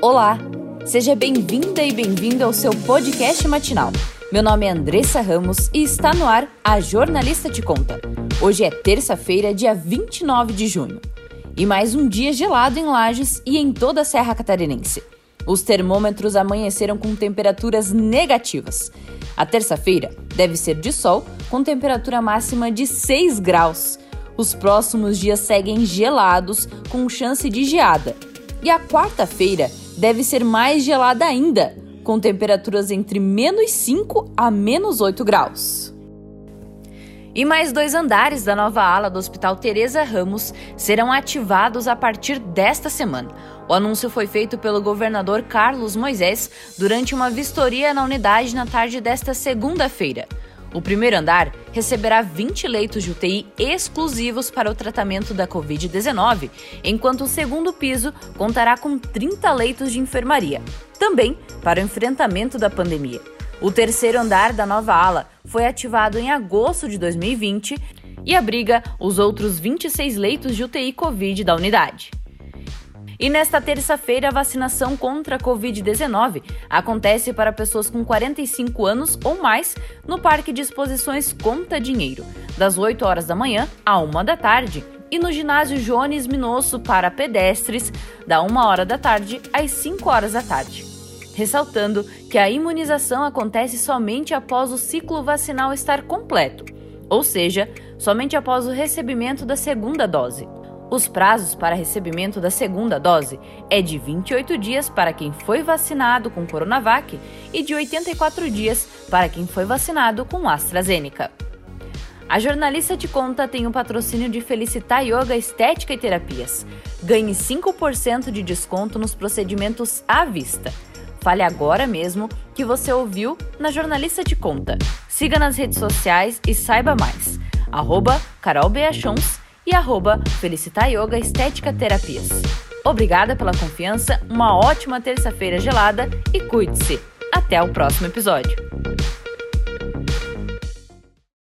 Olá! Seja bem-vinda e bem-vindo ao seu podcast matinal. Meu nome é Andressa Ramos e está no ar a Jornalista Te Conta. Hoje é terça-feira, dia 29 de junho. E mais um dia gelado em Lages e em toda a Serra Catarinense. Os termômetros amanheceram com temperaturas negativas. A terça-feira deve ser de sol, com temperatura máxima de 6 graus. Os próximos dias seguem gelados, com chance de geada. E a quarta-feira deve ser mais gelada ainda, com temperaturas entre menos 5 a menos 8 graus. E mais dois andares da nova ala do Hospital Teresa Ramos serão ativados a partir desta semana. O anúncio foi feito pelo governador Carlos Moisés durante uma vistoria na unidade na tarde desta segunda-feira. O primeiro andar receberá 20 leitos de UTI exclusivos para o tratamento da Covid-19, enquanto o segundo piso contará com 30 leitos de enfermaria, também para o enfrentamento da pandemia. O terceiro andar da nova ala foi ativado em agosto de 2020 e abriga os outros 26 leitos de UTI Covid da unidade. E nesta terça-feira, a vacinação contra a Covid-19 acontece para pessoas com 45 anos ou mais no Parque de Exposições Conta Dinheiro, das 8 horas da manhã à 1 da tarde, e no ginásio Jones Minosso para pedestres, da 1 hora da tarde às 5 horas da tarde. Ressaltando que a imunização acontece somente após o ciclo vacinal estar completo, ou seja, somente após o recebimento da segunda dose. Os prazos para recebimento da segunda dose é de 28 dias para quem foi vacinado com Coronavac e de 84 dias para quem foi vacinado com AstraZeneca. A jornalista de conta tem o um patrocínio de Felicitar Yoga Estética e Terapias. Ganhe 5% de desconto nos procedimentos à vista. Fale agora mesmo que você ouviu na Jornalista de Conta. Siga nas redes sociais e saiba mais. Arroba Carol Beachons e arroba Felicitar Yoga Estética Terapias. Obrigada pela confiança, uma ótima terça-feira gelada e cuide-se. Até o próximo episódio.